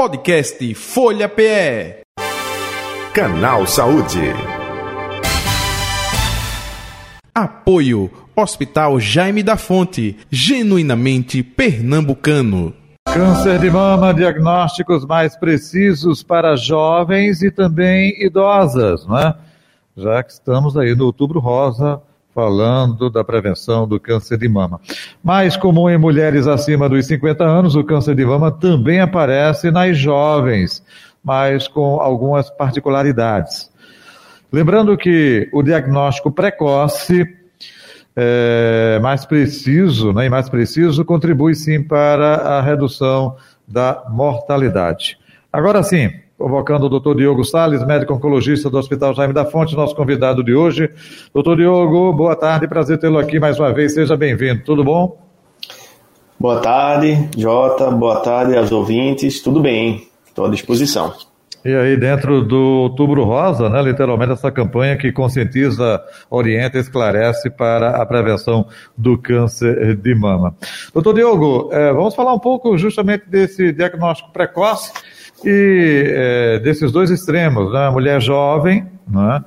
Podcast Folha PE. Canal Saúde. Apoio Hospital Jaime da Fonte, genuinamente pernambucano. Câncer de mama, diagnósticos mais precisos para jovens e também idosas, não é? Já que estamos aí no Outubro Rosa, falando da prevenção do câncer de mama. Mais comum em mulheres acima dos 50 anos, o câncer de mama também aparece nas jovens, mas com algumas particularidades. Lembrando que o diagnóstico precoce é, mais preciso, né, e mais preciso, contribui sim para a redução da mortalidade. Agora sim, convocando o doutor Diogo Sales, médico oncologista do Hospital Jaime da Fonte, nosso convidado de hoje. Doutor Diogo, boa tarde, prazer tê-lo aqui mais uma vez, seja bem-vindo, tudo bom? Boa tarde, Jota, boa tarde aos ouvintes, tudo bem, estou à disposição. E aí, dentro do Outubro Rosa, né, literalmente essa campanha que conscientiza, orienta, esclarece para a prevenção do câncer de mama. Doutor Diogo, é, vamos falar um pouco justamente desse diagnóstico precoce e é, desses dois extremos, né, a mulher jovem né,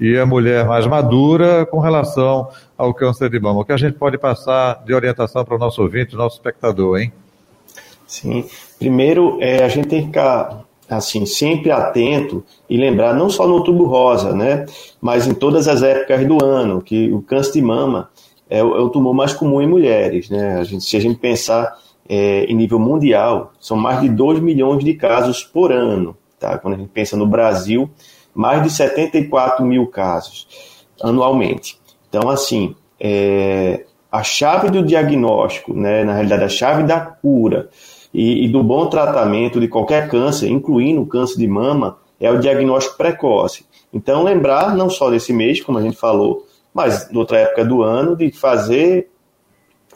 e a mulher mais madura com relação ao câncer de mama. O que a gente pode passar de orientação para o nosso ouvinte, nosso espectador, hein? Sim. Primeiro, é, a gente tem que ficar assim, sempre atento e lembrar, não só no outubro rosa, né, mas em todas as épocas do ano, que o câncer de mama é o, é o tumor mais comum em mulheres, né, a gente, se a gente pensar é, em nível mundial, são mais de 2 milhões de casos por ano, tá, quando a gente pensa no Brasil, mais de 74 mil casos anualmente. Então, assim, é, a chave do diagnóstico, né, na realidade, a chave da cura, e, e do bom tratamento de qualquer câncer, incluindo o câncer de mama, é o diagnóstico precoce. Então, lembrar, não só desse mês, como a gente falou, mas outra época do ano, de fazer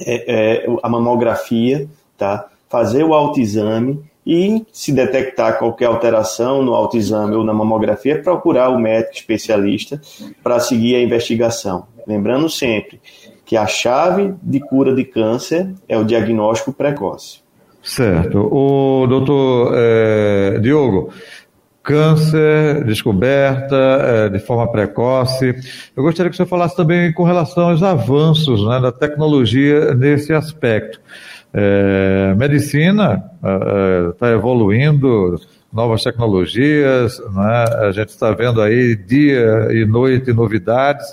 é, é, a mamografia, tá? fazer o autoexame e, se detectar qualquer alteração no autoexame ou na mamografia, procurar o médico especialista para seguir a investigação. Lembrando sempre que a chave de cura de câncer é o diagnóstico precoce. Certo. O doutor é, Diogo, câncer, descoberta é, de forma precoce. Eu gostaria que você falasse também com relação aos avanços né, da tecnologia nesse aspecto. É, medicina está é, evoluindo, novas tecnologias, né, a gente está vendo aí dia e noite novidades.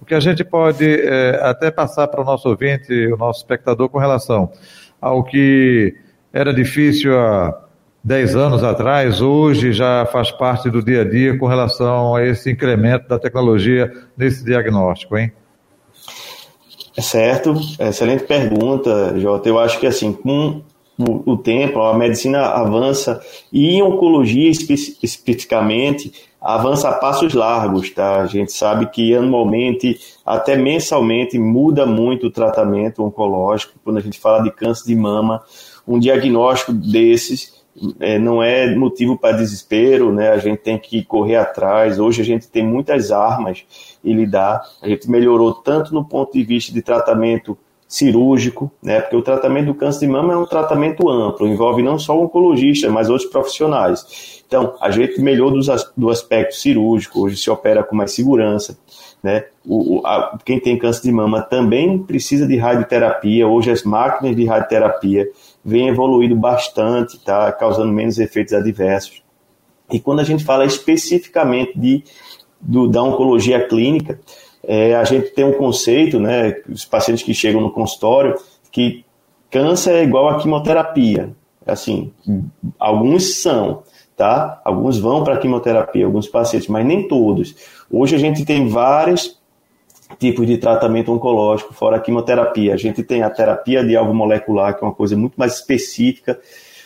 O que a gente pode é, até passar para o nosso ouvinte, o nosso espectador, com relação ao que era difícil há 10 anos atrás, hoje já faz parte do dia a dia com relação a esse incremento da tecnologia nesse diagnóstico, hein? É certo, excelente pergunta, Jota. Eu acho que assim, com o, tempo, a medicina avança e em oncologia espe especificamente avança a passos largos, tá? A gente sabe que anualmente, até mensalmente, muda muito o tratamento oncológico. Quando a gente fala de câncer de mama, um diagnóstico desses é, não é motivo para desespero, né? A gente tem que correr atrás. Hoje a gente tem muitas armas e lidar. A gente melhorou tanto no ponto de vista de tratamento cirúrgico, né? Porque o tratamento do câncer de mama é um tratamento amplo, envolve não só o oncologista, mas outros profissionais. Então, a gente melhorou do, aspecto cirúrgico, hoje se opera com mais segurança, né? O, a, quem tem câncer de mama também precisa de radioterapia. Hoje as máquinas de radioterapia vem evoluindo bastante, tá causando menos efeitos adversos. E quando a gente fala especificamente de, do, da oncologia clínica, é, a gente tem um conceito, né, os pacientes que chegam no consultório, que câncer é igual a quimioterapia. Assim, alguns são, tá? Alguns vão para quimioterapia, alguns pacientes, mas nem todos. Hoje a gente tem várias tipos de tratamento oncológico, fora a quimioterapia. A gente tem a terapia de alvo molecular, que é uma coisa muito mais específica,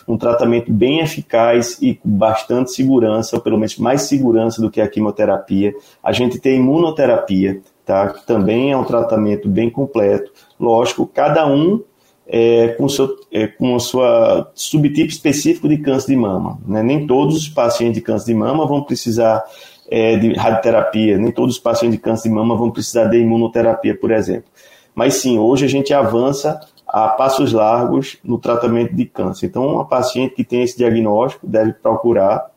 um tratamento bem eficaz e com bastante segurança, ou pelo menos mais segurança do que a quimioterapia. A gente tem a imunoterapia, tá? que também é um tratamento bem completo. Lógico, cada um é, com, seu, é, com a sua subtipo específico de câncer de mama. Né? Nem todos os pacientes de câncer de mama vão precisar é, de radioterapia, nem todos os pacientes de câncer de mama vão precisar de imunoterapia, por exemplo. Mas sim, hoje a gente avança a passos largos no tratamento de câncer. Então, uma paciente que tem esse diagnóstico deve procurar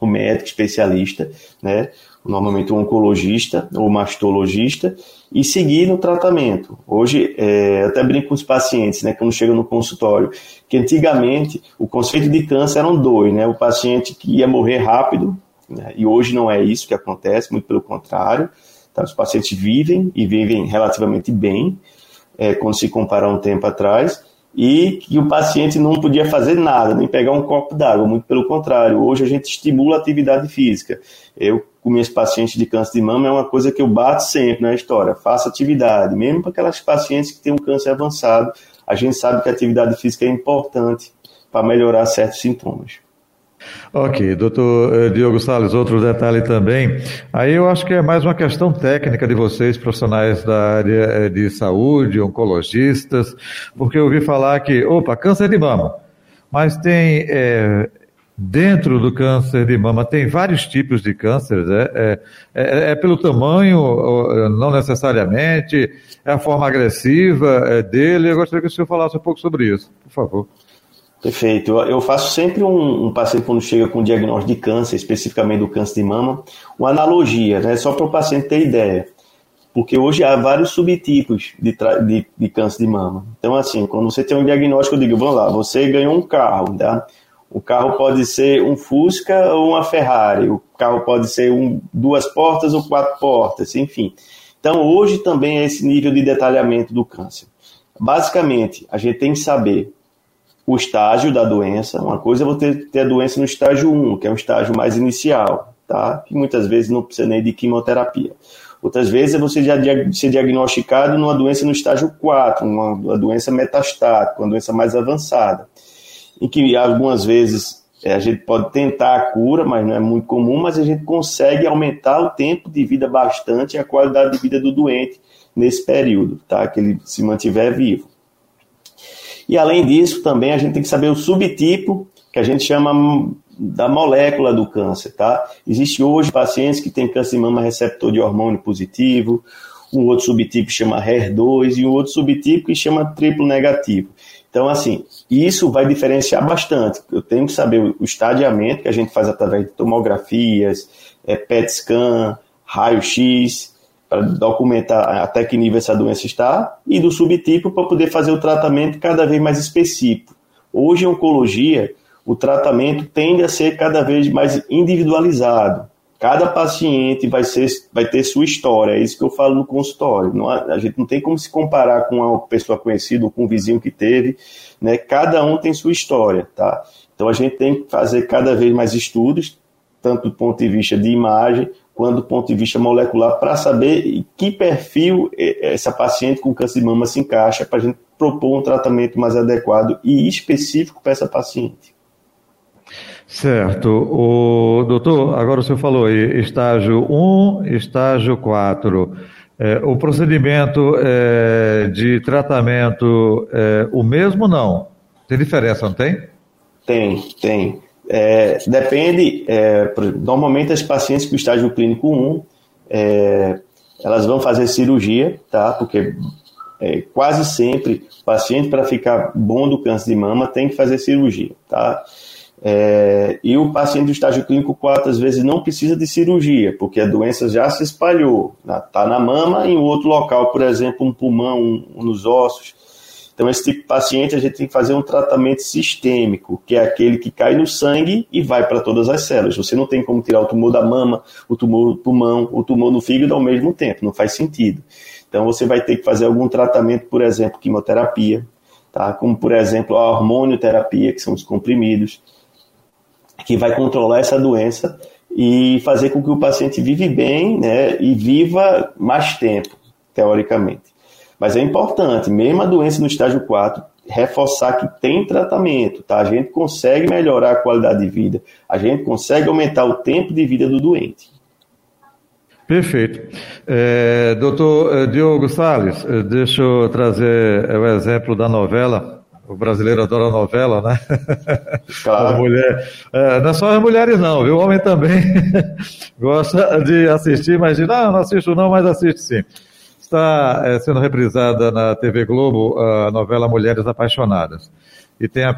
o médico especialista, né? normalmente um oncologista ou mastologista, e seguir no tratamento. Hoje, é, até brinco com os pacientes, né, quando chegam no consultório, que antigamente o conceito de câncer eram dois, né, o paciente que ia morrer rápido, né, e hoje não é isso que acontece, muito pelo contrário, tá, os pacientes vivem e vivem relativamente bem, é, quando se compara a um tempo atrás, e que o paciente não podia fazer nada, nem pegar um copo d'água, muito pelo contrário. Hoje a gente estimula a atividade física. Eu, com minhas pacientes de câncer de mama, é uma coisa que eu bato sempre na história: faça atividade. Mesmo para aquelas pacientes que têm um câncer avançado, a gente sabe que a atividade física é importante para melhorar certos sintomas. Ok, doutor eh, Diogo Salles, outro detalhe também. Aí eu acho que é mais uma questão técnica de vocês, profissionais da área eh, de saúde, oncologistas, porque eu ouvi falar que, opa, câncer de mama, mas tem é, dentro do câncer de mama tem vários tipos de cânceres, é, é, é, é pelo tamanho, não necessariamente, é a forma agressiva dele. Eu gostaria que o senhor falasse um pouco sobre isso, por favor. Perfeito. Eu faço sempre um, um, paciente quando chega com diagnóstico de câncer, especificamente do câncer de mama, uma analogia, né? Só para o paciente ter ideia. Porque hoje há vários subtipos de, de, de, câncer de mama. Então, assim, quando você tem um diagnóstico, eu digo, vamos lá, você ganhou um carro, tá? O carro pode ser um Fusca ou uma Ferrari. O carro pode ser um, duas portas ou quatro portas, enfim. Então, hoje também é esse nível de detalhamento do câncer. Basicamente, a gente tem que saber o estágio da doença. Uma coisa é você ter a doença no estágio 1, que é um estágio mais inicial, tá? que muitas vezes não precisa nem de quimioterapia. Outras vezes é você já ser diagnosticado numa doença no estágio 4, uma, uma doença metastática, uma doença mais avançada, em que algumas vezes é, a gente pode tentar a cura, mas não é muito comum, mas a gente consegue aumentar o tempo de vida bastante e a qualidade de vida do doente nesse período, tá? que ele se mantiver vivo. E além disso, também a gente tem que saber o subtipo que a gente chama da molécula do câncer, tá? Existe hoje pacientes que têm câncer de mama receptor de hormônio positivo, um outro subtipo chama HER2 e um outro subtipo que chama triplo negativo. Então, assim, isso vai diferenciar bastante. Eu tenho que saber o estadiamento que a gente faz através de tomografias, é, PET scan, raio-x, para documentar até que nível essa doença está, e do subtipo para poder fazer o tratamento cada vez mais específico. Hoje, em oncologia, o tratamento tende a ser cada vez mais individualizado. Cada paciente vai, ser, vai ter sua história, é isso que eu falo no consultório. Não, a gente não tem como se comparar com uma pessoa conhecida ou com um vizinho que teve, né? cada um tem sua história. Tá? Então a gente tem que fazer cada vez mais estudos, tanto do ponto de vista de imagem, quanto do ponto de vista molecular, para saber em que perfil essa paciente com câncer de mama se encaixa, para a gente propor um tratamento mais adequado e específico para essa paciente. Certo. O doutor, agora o senhor falou aí, estágio 1, estágio 4. É, o procedimento é, de tratamento é o mesmo não? Tem diferença, não tem? Tem, tem. É, depende, é, normalmente as pacientes com estágio clínico 1, é, elas vão fazer cirurgia, tá? Porque é, quase sempre o paciente para ficar bom do câncer de mama tem que fazer cirurgia, tá? É, e o paciente do estágio clínico 4 às vezes não precisa de cirurgia, porque a doença já se espalhou, está na mama em outro local, por exemplo, um pulmão, um, um nos ossos. Então, esse tipo de paciente a gente tem que fazer um tratamento sistêmico, que é aquele que cai no sangue e vai para todas as células. Você não tem como tirar o tumor da mama, o tumor do pulmão, o tumor no fígado ao mesmo tempo, não faz sentido. Então, você vai ter que fazer algum tratamento, por exemplo, quimioterapia, tá? como, por exemplo, a hormonioterapia, que são os comprimidos, que vai controlar essa doença e fazer com que o paciente vive bem né, e viva mais tempo, teoricamente. Mas é importante, mesmo a doença no estágio 4, reforçar que tem tratamento, tá? A gente consegue melhorar a qualidade de vida, a gente consegue aumentar o tempo de vida do doente. Perfeito. É, doutor é, Diogo Salles, é, deixa eu trazer o exemplo da novela. O brasileiro adora novela, né? Claro. mulher. É, não é só as mulheres, não, viu? O homem também gosta de assistir, mas diz, não, não assisto não, mas assiste sim. Está é, sendo reprisada na TV Globo a novela Mulheres Apaixonadas. E tem a,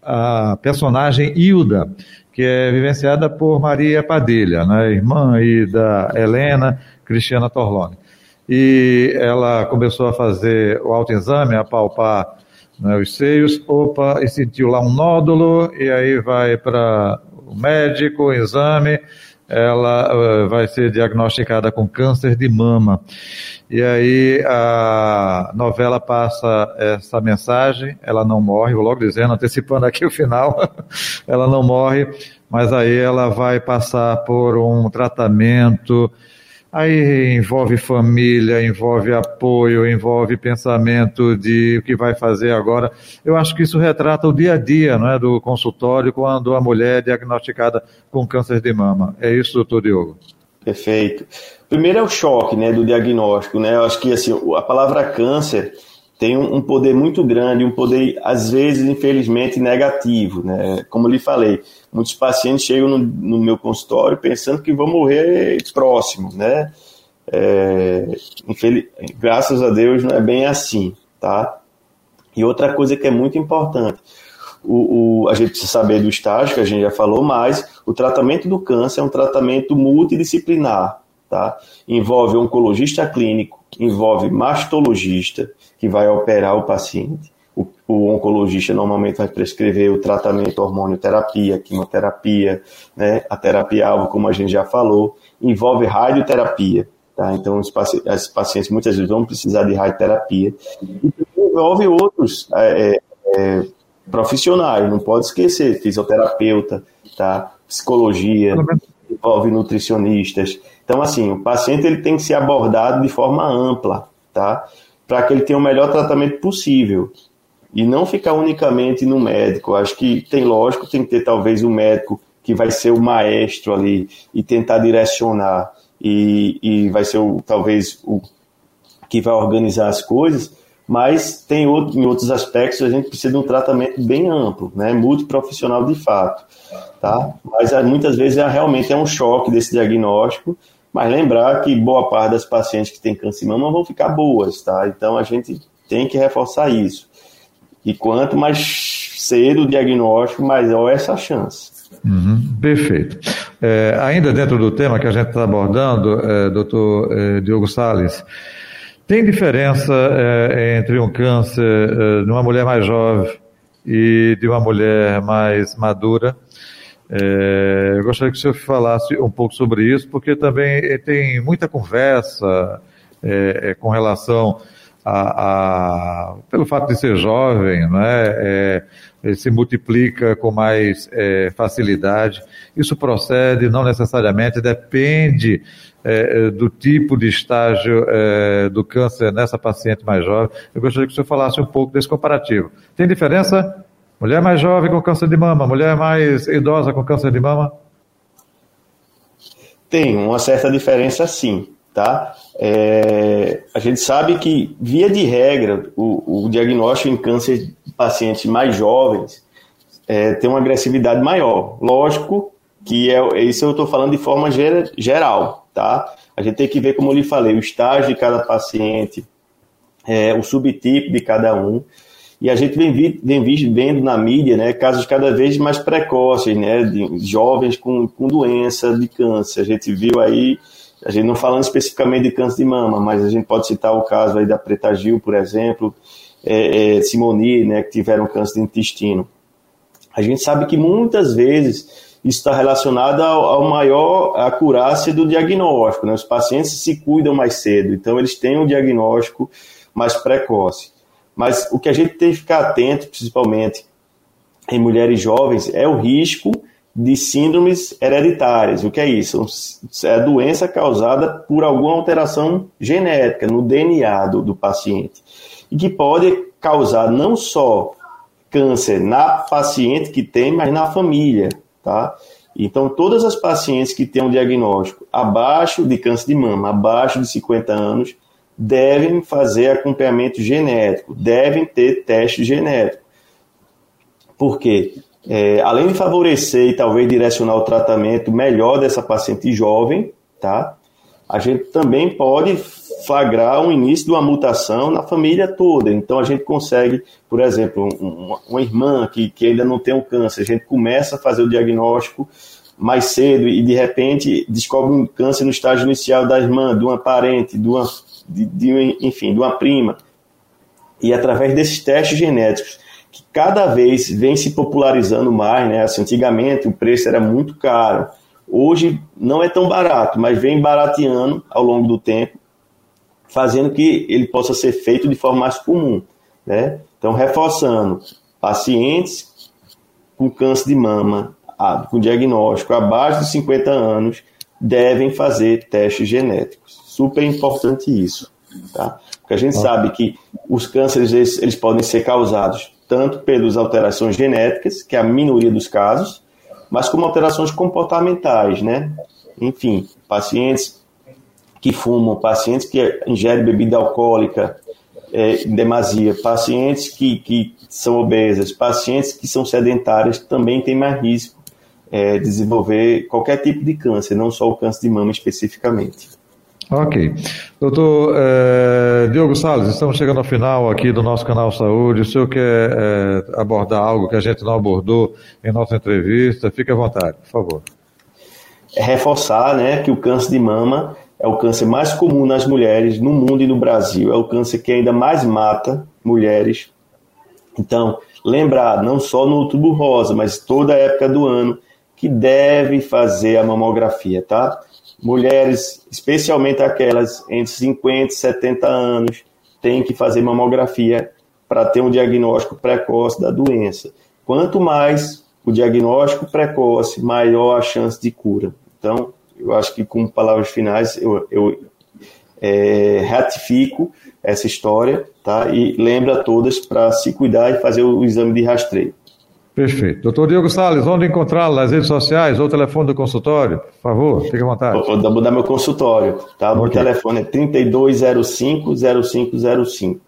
a personagem Hilda, que é vivenciada por Maria Padilha, né, irmã aí da Helena Cristiana Torlone. E ela começou a fazer o autoexame, a palpar né, os seios, opa, e sentiu lá um nódulo, e aí vai para o médico, o exame, ela uh, vai ser diagnosticada com câncer de mama. E aí a novela passa essa mensagem, ela não morre, vou logo dizendo, antecipando aqui o final, ela não morre, mas aí ela vai passar por um tratamento Aí envolve família, envolve apoio, envolve pensamento de o que vai fazer agora. Eu acho que isso retrata o dia a dia não é, do consultório quando a mulher é diagnosticada com câncer de mama. É isso, doutor Diogo? Perfeito. Primeiro é o choque né, do diagnóstico. Né? Eu acho que assim, a palavra câncer tem um poder muito grande, um poder, às vezes, infelizmente, negativo. Né? Como lhe falei, muitos pacientes chegam no, no meu consultório pensando que vão morrer próximo. Né? É, infeliz... Graças a Deus não é bem assim. Tá? E outra coisa que é muito importante, o, o, a gente precisa saber do estágio, que a gente já falou, mas o tratamento do câncer é um tratamento multidisciplinar. Tá? Envolve oncologista clínico, envolve mastologista, que vai operar o paciente. O, oncologista normalmente vai prescrever o tratamento hormonioterapia, quimioterapia, né? a terapia-alvo, como a gente já falou, envolve radioterapia. Tá? Então, os pacientes, pacientes muitas vezes vão precisar de radioterapia. E envolve outros é, é, é, profissionais, não pode esquecer, fisioterapeuta, tá? psicologia, envolve nutricionistas. Então, assim, o paciente ele tem que ser abordado de forma ampla, tá? Para que ele tenha o melhor tratamento possível. E não ficar unicamente no médico. Acho que tem lógico, tem que ter talvez um médico que vai ser o maestro ali e tentar direcionar e, e vai ser o, talvez o que vai organizar as coisas, mas tem outro, em outros aspectos a gente precisa de um tratamento bem amplo, né, multiprofissional de fato, tá? Mas é, muitas vezes é, realmente é um choque desse diagnóstico, mas lembrar que boa parte das pacientes que têm câncer de mama vão ficar boas, tá? Então a gente tem que reforçar isso. E quanto mais cedo o diagnóstico, maior essa chance. Uhum, perfeito. É, ainda dentro do tema que a gente está abordando, é, doutor é, Diogo Salles, tem diferença é, entre um câncer é, de uma mulher mais jovem e de uma mulher mais madura? É, eu gostaria que o senhor falasse um pouco sobre isso, porque também tem muita conversa é, é, com relação a, a, pelo fato de ser jovem, né, é, se multiplica com mais é, facilidade. Isso procede, não necessariamente, depende é, do tipo de estágio é, do câncer nessa paciente mais jovem. Eu gostaria que o senhor falasse um pouco desse comparativo. Tem diferença? Mulher mais jovem com câncer de mama, mulher mais idosa com câncer de mama? Tem uma certa diferença, sim. Tá? É, a gente sabe que, via de regra, o, o diagnóstico em câncer de pacientes mais jovens é, tem uma agressividade maior. Lógico que é, isso eu estou falando de forma ger, geral, tá? A gente tem que ver, como eu lhe falei, o estágio de cada paciente, é, o subtipo de cada um. E a gente vem, vi, vem vendo na mídia né, casos cada vez mais precoces, né, de jovens com, com doença de câncer. A gente viu aí a gente não falando especificamente de câncer de mama, mas a gente pode citar o caso aí da Preta Gil, por exemplo, é, é, Simoni, né, que tiveram câncer de intestino. A gente sabe que muitas vezes isso está relacionado ao, ao, maior acurácia do diagnóstico. Né? Os pacientes se cuidam mais cedo, então eles têm um diagnóstico mais precoce. Mas o que a gente tem que ficar atento, principalmente em mulheres jovens, é o risco de síndromes hereditárias. O que é isso? É a doença causada por alguma alteração genética no DNA do, do paciente e que pode causar não só câncer na paciente que tem, mas na família, tá? Então, todas as pacientes que têm um diagnóstico abaixo de câncer de mama, abaixo de 50 anos, devem fazer acompanhamento genético, devem ter teste genético. Por quê? É, além de favorecer e talvez direcionar o tratamento melhor dessa paciente jovem, tá? A gente também pode flagrar o início de uma mutação na família toda. Então a gente consegue, por exemplo, uma, uma irmã que, que ainda não tem um câncer, a gente começa a fazer o diagnóstico mais cedo e de repente descobre um câncer no estágio inicial da irmã, de uma parente, de uma, de, de, enfim, de uma prima. E através desses testes genéticos, que cada vez vem se popularizando mais, né? Assim, antigamente o preço era muito caro, hoje não é tão barato, mas vem barateando ao longo do tempo, fazendo que ele possa ser feito de forma mais comum, né? Então, reforçando, pacientes com câncer de mama com diagnóstico abaixo de 50 anos devem fazer testes genéticos. Super importante isso, tá? Porque a gente sabe que os cânceres eles, eles podem ser causados tanto pelas alterações genéticas, que é a minoria dos casos, mas como alterações comportamentais, né? Enfim, pacientes que fumam, pacientes que ingerem bebida alcoólica é, em demasia, pacientes que, que são obesas, pacientes que são sedentárias também têm mais risco é, desenvolver qualquer tipo de câncer, não só o câncer de mama especificamente. Ok. Doutor é, Diogo Salles, estamos chegando ao final aqui do nosso canal Saúde. O senhor quer é, abordar algo que a gente não abordou em nossa entrevista? Fique à vontade, por favor. É reforçar né, que o câncer de mama é o câncer mais comum nas mulheres no mundo e no Brasil. É o câncer que ainda mais mata mulheres. Então, lembrar, não só no outubro rosa, mas toda a época do ano, que deve fazer a mamografia, tá? Mulheres, especialmente aquelas entre 50 e 70 anos, têm que fazer mamografia para ter um diagnóstico precoce da doença. Quanto mais o diagnóstico precoce, maior a chance de cura. Então, eu acho que com palavras finais, eu, eu é, ratifico essa história, tá? E lembra a todas para se cuidar e fazer o, o exame de rastreio. Perfeito. Doutor Diego Salles, onde encontrá-lo? Nas redes sociais ou o telefone do consultório? Por favor, fique à vontade. Vou, vou dar meu consultório, tá? Okay. Meu telefone é 3205-0505.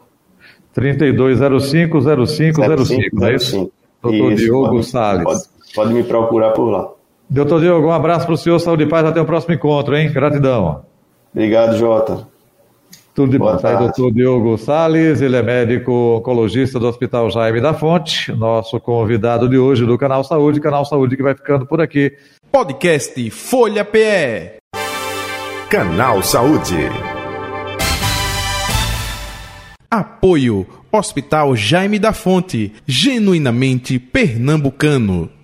3205-0505, é isso? Doutor isso, Diogo pode, Salles. Pode, pode, me procurar por lá. Doutor Diogo, um abraço para o senhor, saúde e paz, até o próximo encontro, hein? Gratidão. Obrigado, Jota. Tudo de Boa bom. Tá aí, doutor Diogo Sales, ele é médico oncologista do Hospital Jaime da Fonte, nosso convidado de hoje do Canal Saúde, Canal Saúde que vai ficando por aqui. Podcast Folha PE. Canal Saúde. Apoio Hospital Jaime da Fonte, genuinamente pernambucano.